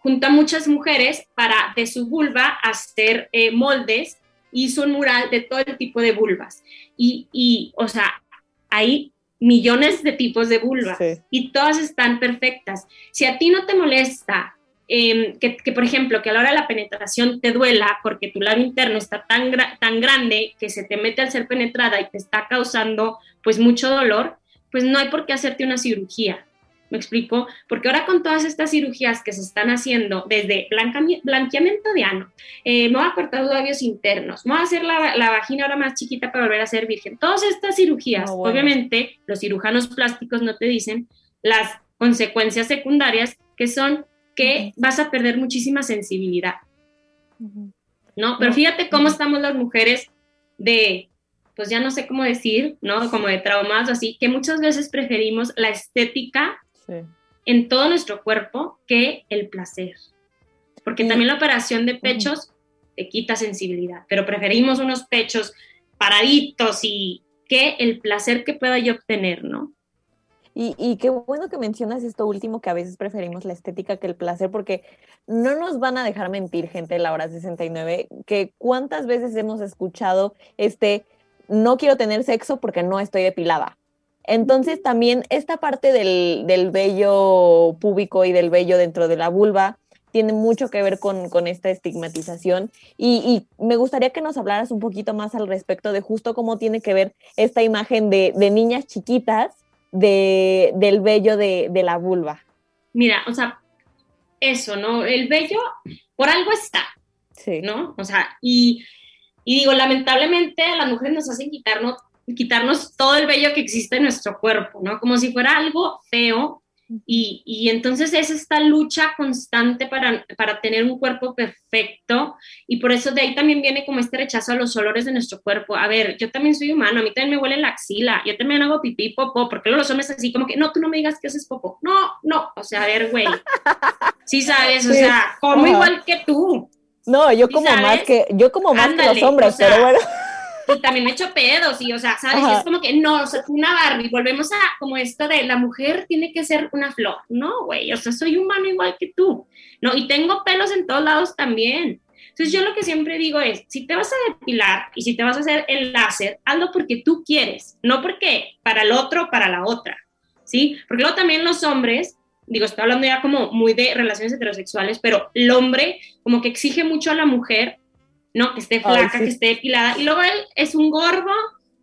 junta muchas mujeres para de su vulva hacer eh, moldes, hizo un mural de todo el tipo de vulvas. Y, y o sea, ahí millones de tipos de vulva y todas están perfectas. Si a ti no te molesta em, que, por ejemplo, que a la hora de la penetración te duela porque tu labio interno está tan, tan grande que se te mete al ser penetrada y te está causando pues mucho dolor, pues no hay por qué hacerte una cirugía. ¿Me explico? Porque ahora con todas estas cirugías que se están haciendo, desde blanqueamiento de ano, eh, me voy a cortar los labios internos, me voy a hacer la, vagina ahora más chiquita para volver a ser virgen. Todas estas cirugías, obviamente, los cirujanos plásticos no te dicen las consecuencias secundarias que son que vas a perder muchísima sensibilidad. ¿No? Pero fíjate cómo estamos las mujeres de pues ya no sé cómo decir, ¿no? Como de traumas o así, que muchas veces preferimos la estética en todo nuestro cuerpo que el placer. Porque también la operación de pechos te quita sensibilidad, pero preferimos unos pechos paraditos y que el placer que pueda yo obtener, ¿no? Y, y, qué bueno que mencionas esto último, que a veces preferimos la estética que el placer, porque no nos van a dejar mentir, gente de la hora 69, que cuántas veces hemos escuchado este, no quiero tener sexo porque no estoy depilada. Entonces también esta parte del, del vello púbico y del vello dentro de la vulva tiene mucho que ver con, esta estigmatización y, me gustaría que nos hablaras un poquito más al respecto de justo cómo tiene que ver esta imagen de, niñas chiquitas de, del vello de, la vulva. Mira, o sea, eso, ¿no? El vello por algo está, sí. ¿no? O sea, y, y digo, lamentablemente a las mujeres nos hacen quitarnos quitarnos todo el vello que existe en nuestro cuerpo, ¿no? Como si fuera algo feo. Y, y entonces es esta lucha constante para, para tener un cuerpo perfecto. Y por eso de ahí también viene como este rechazo a los olores de nuestro cuerpo. A ver, yo también soy humano, a mí también me huele la axila, yo también hago pipí, popó, porque los hombres así como que, no, tú no me digas que haces popó. No, no, o sea, a ver, güey, sí sabes, o sea, como igual que tú. No, yo como más que, yo como más que los hombres, pero bueno y también me echo pedos y, o sea, ¿sabes? es como que no, o sea, una Barbie, volvemos a como esto de la mujer tiene que ser una flor. No, güey, o sea, soy humano igual que tú, ¿no? Y tengo pelos en todos lados también. Entonces yo lo que siempre digo es, si te vas a depilar y si te vas a hacer el láser, hazlo porque tú quieres, no porque para el otro para la otra, ¿sí? Porque luego también los hombres, digo, estoy hablando ya como muy de relaciones heterosexuales, pero el hombre como que exige mucho a la mujer ¿no? Que esté flaca, que esté depilada. Y luego él es un gordo,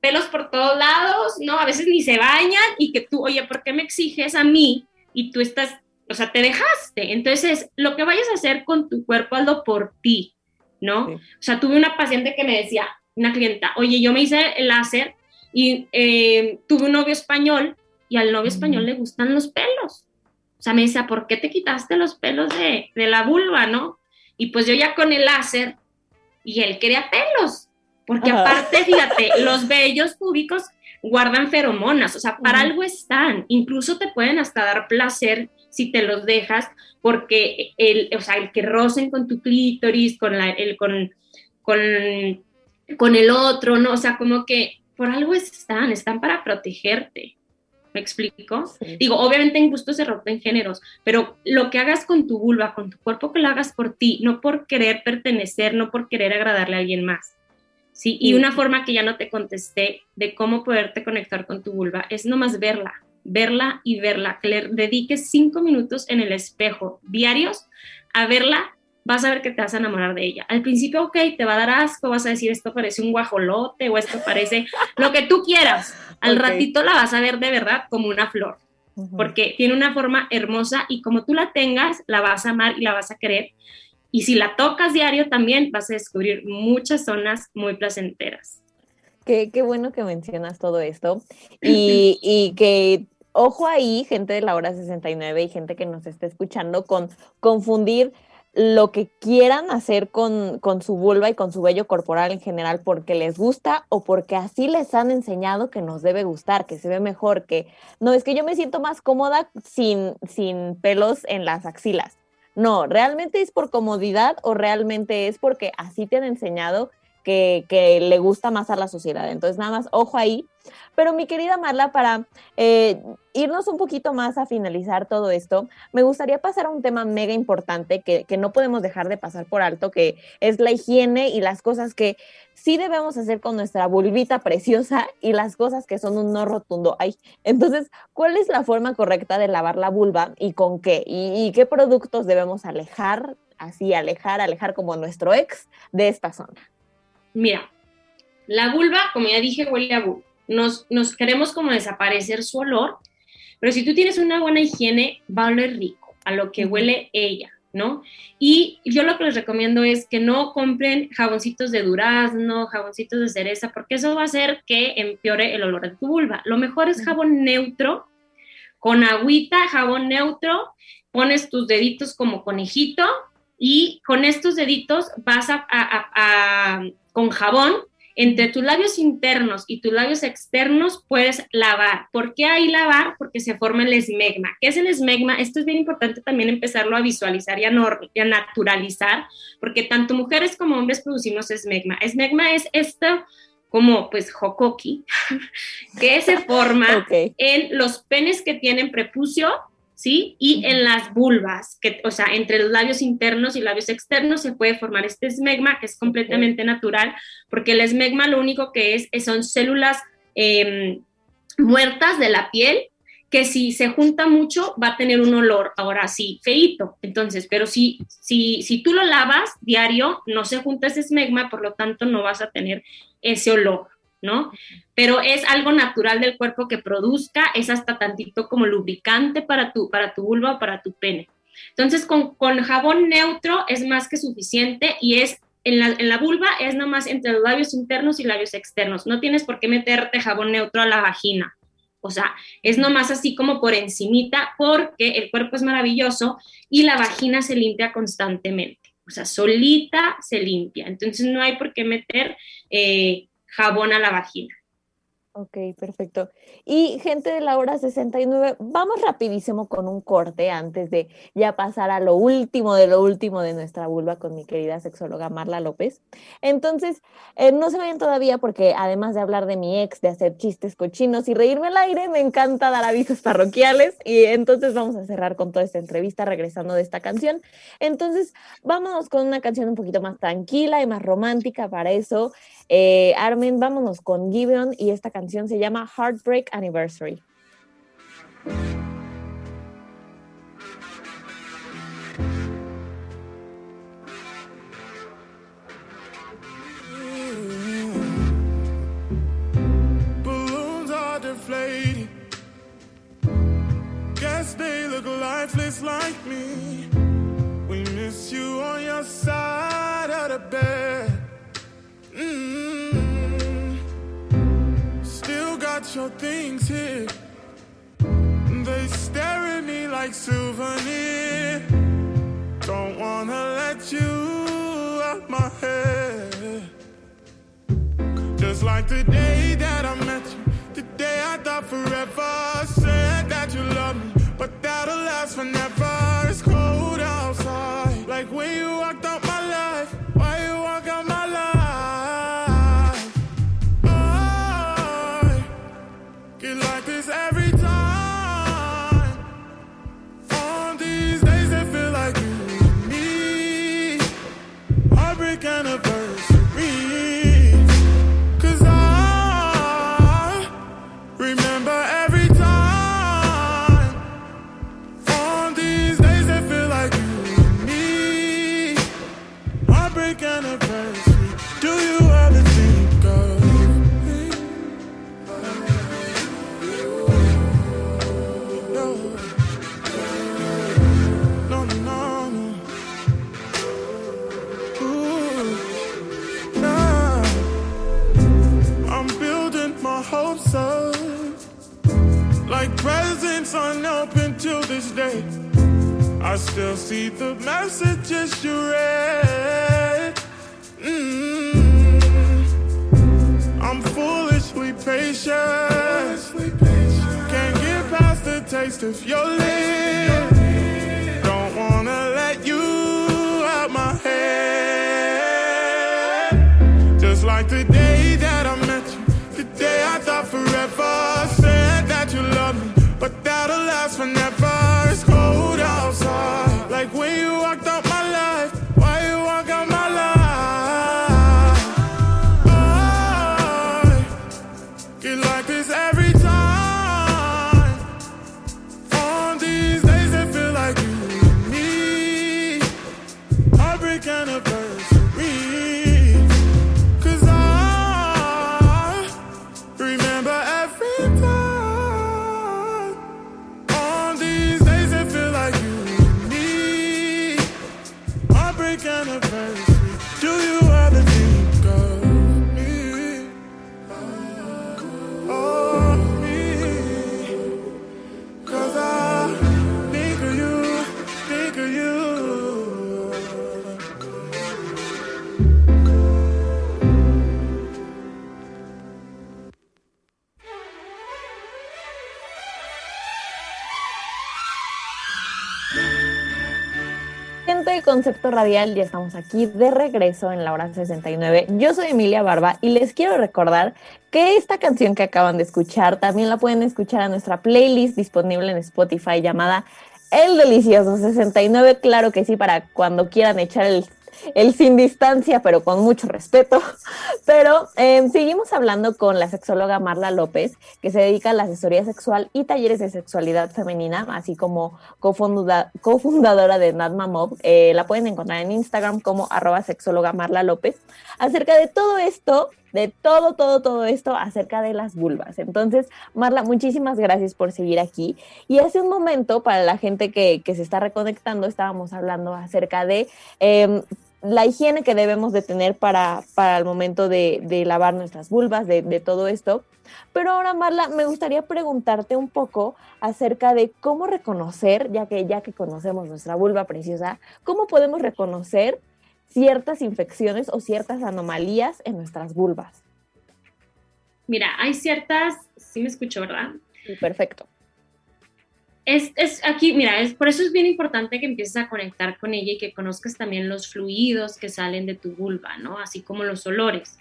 pelos por todos lados, ¿no? A veces ni se bañan y que tú, oye, ¿por qué me exiges a mí? Y tú estás, o sea, te dejaste. Entonces, lo que vayas a hacer con tu cuerpo, hazlo por ti, ¿no? O sea, tuve una paciente que me decía, una clienta, oye, yo me hice el láser y eh, tuve un novio español y al novio español le gustan los pelos. O sea, me decía, ¿por qué te quitaste los pelos de, de la vulva, no? Y pues yo ya con el láser y él quería pelos, porque aparte, fíjate, los vellos públicos guardan feromonas, o sea, para algo están, incluso te pueden hasta dar placer si te los dejas, porque el, o sea, el que rocen con tu clítoris, con, la, el, con, con, con el otro, ¿no? O sea, como que por algo están, están para protegerte. ¿Me explico? Digo, obviamente en gustos se rompen géneros, pero lo que hagas con tu vulva, con tu cuerpo, que lo hagas por ti, no por querer pertenecer, no por querer agradarle a alguien más. ¿sí? Y una forma que ya no te contesté de cómo poderte conectar con tu vulva es nomás verla, verla y verla, que le dediques cinco minutos en el espejo diarios a verla, vas a ver que te vas a enamorar de ella. Al principio, ok, te va a dar asco, vas a decir esto parece un guajolote o esto parece lo que tú quieras, al ratito la vas a ver de verdad como una flor, porque tiene una forma hermosa y como tú la tengas, la vas a amar y la vas a querer. Y si la tocas diario también vas a descubrir muchas zonas muy placenteras. Qué, qué bueno que mencionas todo esto y, y que ojo ahí, gente de la hora 69 y gente que nos está escuchando, con confundir lo que quieran hacer con, con, su vulva y con su vello corporal en general porque les gusta o porque así les han enseñado que nos debe gustar, que se ve mejor, que no, es que yo me siento más cómoda sin, sin pelos en las axilas. No, realmente es por comodidad o realmente es porque así te han enseñado que, le gusta más a la sociedad. Entonces, nada más, ojo ahí. Pero mi querida Marla, para eh, irnos un poquito más a finalizar todo esto, me gustaría pasar a un tema mega importante que, que, no podemos dejar de pasar por alto, que es la higiene y las cosas que sí debemos hacer con nuestra vulvita preciosa y las cosas que son un no rotundo. Ay, entonces, ¿cuál es la forma correcta de lavar la vulva y con qué? ¿Y, y qué productos debemos alejar, así alejar, alejar como nuestro ex de esta zona? Mira, la vulva, como ya dije, huele a vulva. Nos, nos queremos como desaparecer su olor, pero si tú tienes una buena higiene, va a oler rico, a lo que huele ella, ¿no? Y yo lo que les recomiendo es que no compren jaboncitos de durazno, jaboncitos de cereza, porque eso va a hacer que empeore el olor de tu vulva. Lo mejor es jabón neutro, con agüita, jabón neutro, pones tus deditos como conejito y con estos deditos vas a con jabón, entre tus labios internos y tus labios externos puedes lavar. ¿Por qué ahí lavar? Porque se forma el esmegma. ¿Qué es el esmegma? Esto es bien importante también empezarlo a visualizar y a, naturalizar, porque tanto mujeres como hombres producimos esmegma. Esmegma es esto como pues jocoqui, que se forma en los penes que tienen prepucio ¿sí? Y en las vulvas, que, o sea, entre los labios internos y labios externos se puede formar este esmegma, que es completamente natural, porque el esmegma lo único que es, son células em, muertas de la piel, que si se junta mucho va a tener un olor, ahora sí, feito. Entonces, pero si, si, si tú lo lavas diario, no se junta ese esmegma, por lo tanto no vas a tener ese olor. ¿No? Pero es algo natural del cuerpo que produzca, es hasta tantito como lubricante para tu, para tu vulva para tu pene. Entonces, con, jabón neutro es más que suficiente y es en la, en la, vulva es nomás entre los labios internos y labios externos. No tienes por qué meterte jabón neutro a la vagina. O sea, es nomás así como por encimita porque el cuerpo es maravilloso y la vagina se limpia constantemente. O sea, solita se limpia. Entonces no hay por qué meter eh, jabón a la vagina. Ok, perfecto. Y gente de la hora 69, vamos rapidísimo con un corte antes de ya pasar a lo último de lo último de nuestra vulva con mi querida sexóloga Marla López. Entonces, eh, no se vayan todavía porque además de hablar de mi ex, de hacer chistes cochinos y reírme al aire, me encanta dar avisos parroquiales y entonces vamos a cerrar con toda esta entrevista regresando de esta canción. Entonces, vámonos con una canción un poquito más tranquila y más romántica para eso. Eh, Armen, vámonos con Gibeon y esta canción canción se llama Heartbreak Anniversary. Guess they look lifeless like me. They stare at me like souvenir. Don't wanna let you out my head. Just like the day that I met you, the day I thought forever. Said that you love me, but that'll last forever. I still see the messages you read. Mm. I'm foolishly patient. Can't get past the taste of your lips. Radial, ya estamos aquí de regreso en la hora 69. Yo soy Emilia Barba y les quiero recordar que esta canción que acaban de escuchar también la pueden escuchar a nuestra playlist disponible en Spotify llamada El Delicioso 69. Claro que sí, para cuando quieran echar el, el sin distancia, pero con mucho respeto. Pero eh, seguimos hablando con la sexóloga Marla López, que se dedica a la asesoría sexual y talleres de sexualidad femenina, así como cofundadora de Nadma Mob. Eh, la pueden encontrar en Instagram como arroba sexóloga Marla López, acerca de todo esto, de todo, todo, todo esto acerca de las vulvas. Entonces, Marla, muchísimas gracias por seguir aquí. Y hace un momento, para la gente que, que se está reconectando, estábamos hablando acerca de em, la higiene que debemos de tener para, para el momento de, de lavar nuestras vulvas, de, de todo esto. Pero ahora, Marla, me gustaría preguntarte un poco acerca de cómo reconocer, ya que, ya que conocemos nuestra vulva preciosa, cómo podemos reconocer ciertas infecciones o ciertas anomalías en nuestras vulvas. Mira, hay ciertas, sí me escucho, ¿verdad? Sí, perfecto. Es, es aquí, mira, por eso es bien importante que empieces a conectar con ella y que conozcas también los fluidos que salen de tu vulva, ¿no? Así como los olores.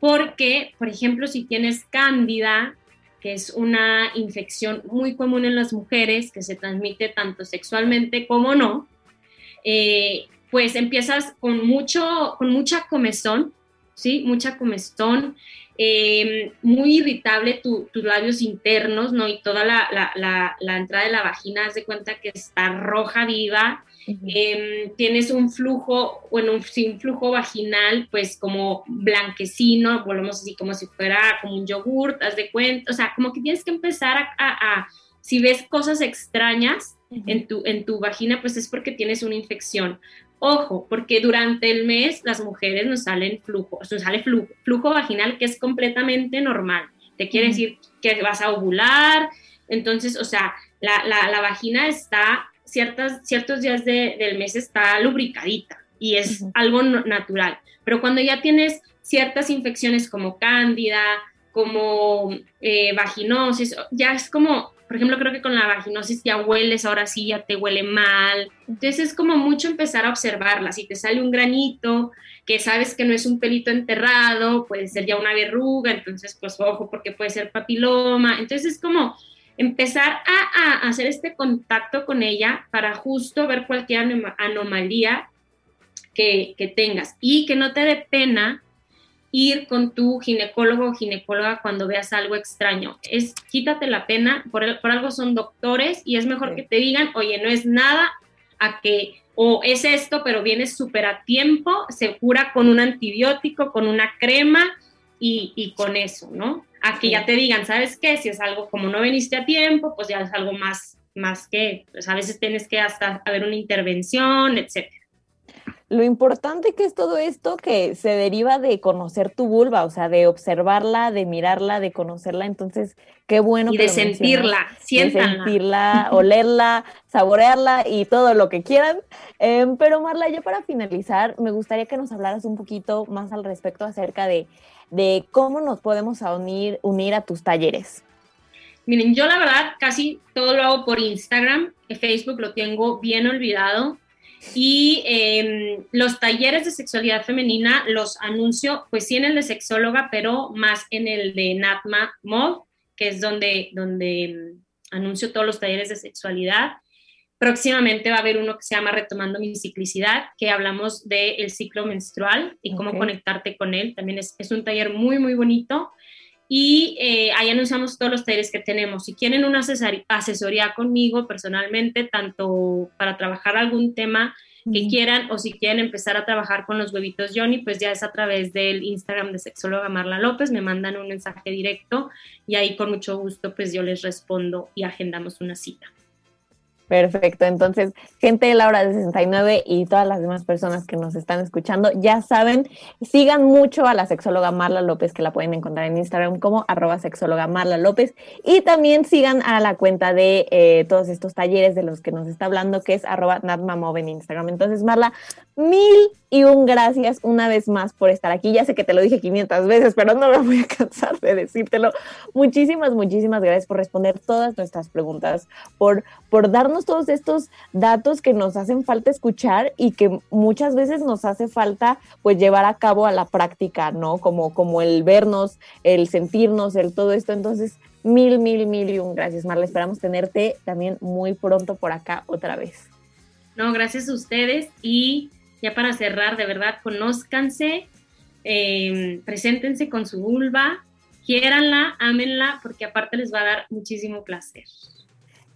Porque, por ejemplo, si tienes cándida, que es una infección muy común en las mujeres, que se transmite tanto sexualmente como no, eh, pues empiezas con, mucho, con mucha comezón, ¿sí? Mucha comezón, eh, muy irritable tu- tus labios internos, ¿no? Y toda la, la- la- la entrada de la vagina, haz de cuenta que está roja viva, eh, tienes un flujo, bueno, un, sí, un flujo vaginal, pues como blanquecino, volvemos así como si fuera como un yogurt, haz de cuenta, o sea, como que tienes que empezar a, a- a- si ves cosas extrañas, en tu, en tu vagina, pues es porque tienes una infección. Ojo, porque durante el mes las mujeres nos salen flujo, nos sale flujo, flujo vaginal que es completamente normal. Te quiere decir que vas a ovular, entonces, o sea, la, la, vagina está, ciertas, ciertos días del mes está lubricadita y es algo natural. Pero cuando ya tienes ciertas infecciones como cándida, como eh, vaginosis, ya es como por ejemplo, creo que con la vaginosis ya hueles, ahora sí ya te huele mal. Entonces es como mucho empezar a observarla. Si te sale un granito, que sabes que no es un pelito enterrado, puede ser ya una verruga, entonces pues ojo, porque puede ser papiloma. Entonces es como empezar a, hacer este contacto con ella para justo ver cualquier anomalía que, que tengas y que no te dé pena ir con tu ginecólogo o ginecóloga cuando veas algo extraño. Es quítate la pena, por, algo son doctores y es mejor que te digan, oye, no es nada, a que o es esto, pero vienes súper a tiempo, se cura con un antibiótico, con una crema y, con eso, ¿no? A que ya te digan, ¿sabes qué? Si es algo como no viniste a tiempo, pues ya es algo más, más que, pues a veces tienes que hasta haber una intervención, etcétera lo importante que es todo esto que se deriva de conocer tu vulva, o sea, de observarla, de mirarla, de conocerla. Entonces, qué bueno. Y de sentirla, siéntanla. De sentirla, olerla, saborearla y todo lo que quieran. Em, pero Marla, ya para finalizar, me gustaría que nos hablaras un poquito más al respecto acerca de, de cómo nos podemos unir, unir a tus talleres. Miren, yo la verdad casi todo lo hago por Instagram, Facebook lo tengo bien olvidado. Y em, los talleres de sexualidad femenina los anuncio, pues sí en el de sexóloga, pero más en el de Natma Mod, que es donde, donde em, anuncio todos los talleres de sexualidad. Próximamente va a haber uno que se llama Retomando mi ciclicidad, que hablamos del ciclo menstrual y cómo conectarte con él. También es, es un taller muy, muy bonito y eh, ahí anunciamos todos los talleres que tenemos. Si quieren una asesoría conmigo personalmente, tanto para trabajar algún tema que quieran o si quieren empezar a trabajar con los huevitos Johnny, pues ya es a través del Instagram de sexóloga Marla López, me mandan un mensaje directo y ahí con mucho gusto pues yo les respondo y agendamos una cita. Perfecto, entonces, gente de la hora de 69 y todas las demás personas que nos están escuchando, ya saben, sigan mucho a la sexóloga Marla López, que la pueden encontrar en Instagram como arroba sexóloga Marla López, y también sigan a la cuenta de eh, todos estos talleres de los que nos está hablando, que es arroba natmamov en Instagram. Entonces, Marla, mil y un gracias una vez más por estar aquí. Ya sé que te lo dije 500 veces, pero no me voy a cansar de decírtelo. Muchísimas, muchísimas gracias por responder todas nuestras preguntas, por, por darnos todos estos datos que nos hacen falta escuchar y que muchas veces nos hace falta pues llevar a cabo a la práctica, ¿no? Como, como el vernos, el sentirnos, el todo esto. Entonces, mil, mil, mil y un gracias, Marla. Esperamos tenerte también muy pronto por acá otra vez. No, gracias a ustedes y ya para cerrar, de verdad, conózcanse, em, preséntense con su vulva, quiéranla, ámenla, porque aparte les va a dar muchísimo placer.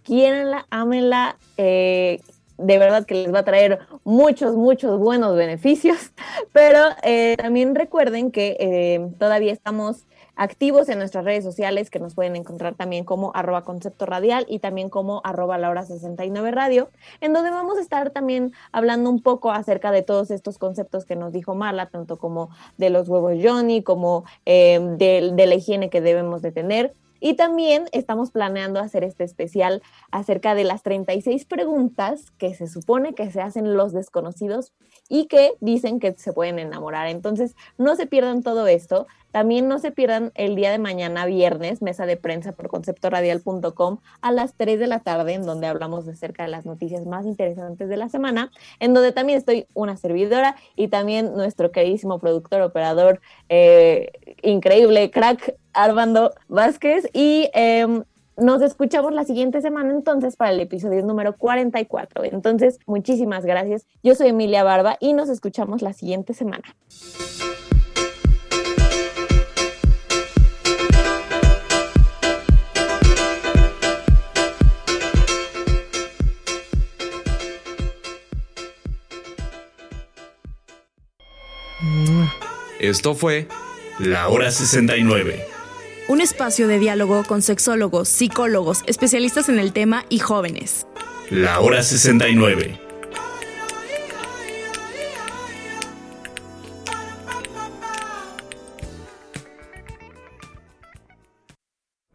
Quiéranla, ámenla, eh, de verdad que les va a traer muchos, muchos buenos beneficios, pero eh, también recuerden que eh, todavía estamos activos en nuestras redes sociales que nos pueden encontrar también como arroba concepto radial y también como arroba la hora 69 radio, en donde vamos a estar también hablando un poco acerca de todos estos conceptos que nos dijo Marla, tanto como de los huevos Johnny, como eh, de la higiene que debemos de tener y también estamos planeando hacer este especial acerca de las 36 preguntas que se supone que se hacen los desconocidos y que dicen que se pueden enamorar. Entonces, no se pierdan todo esto. También no se pierdan el día de mañana, viernes, mesa de prensa por conceptoradial.com a las 3 de la tarde, en donde hablamos acerca de las noticias más interesantes de la semana, en donde también estoy una servidora y también nuestro queridísimo productor, operador, eh, increíble, crack, Armando Vázquez. Y em, nos escuchamos la siguiente semana entonces para el episodio número 44. Entonces, muchísimas gracias. Yo soy Emilia Barba y nos escuchamos la siguiente semana. Esto fue La Hora 69. Un espacio de diálogo con sexólogos, psicólogos, especialistas en el tema y jóvenes. La Hora 69.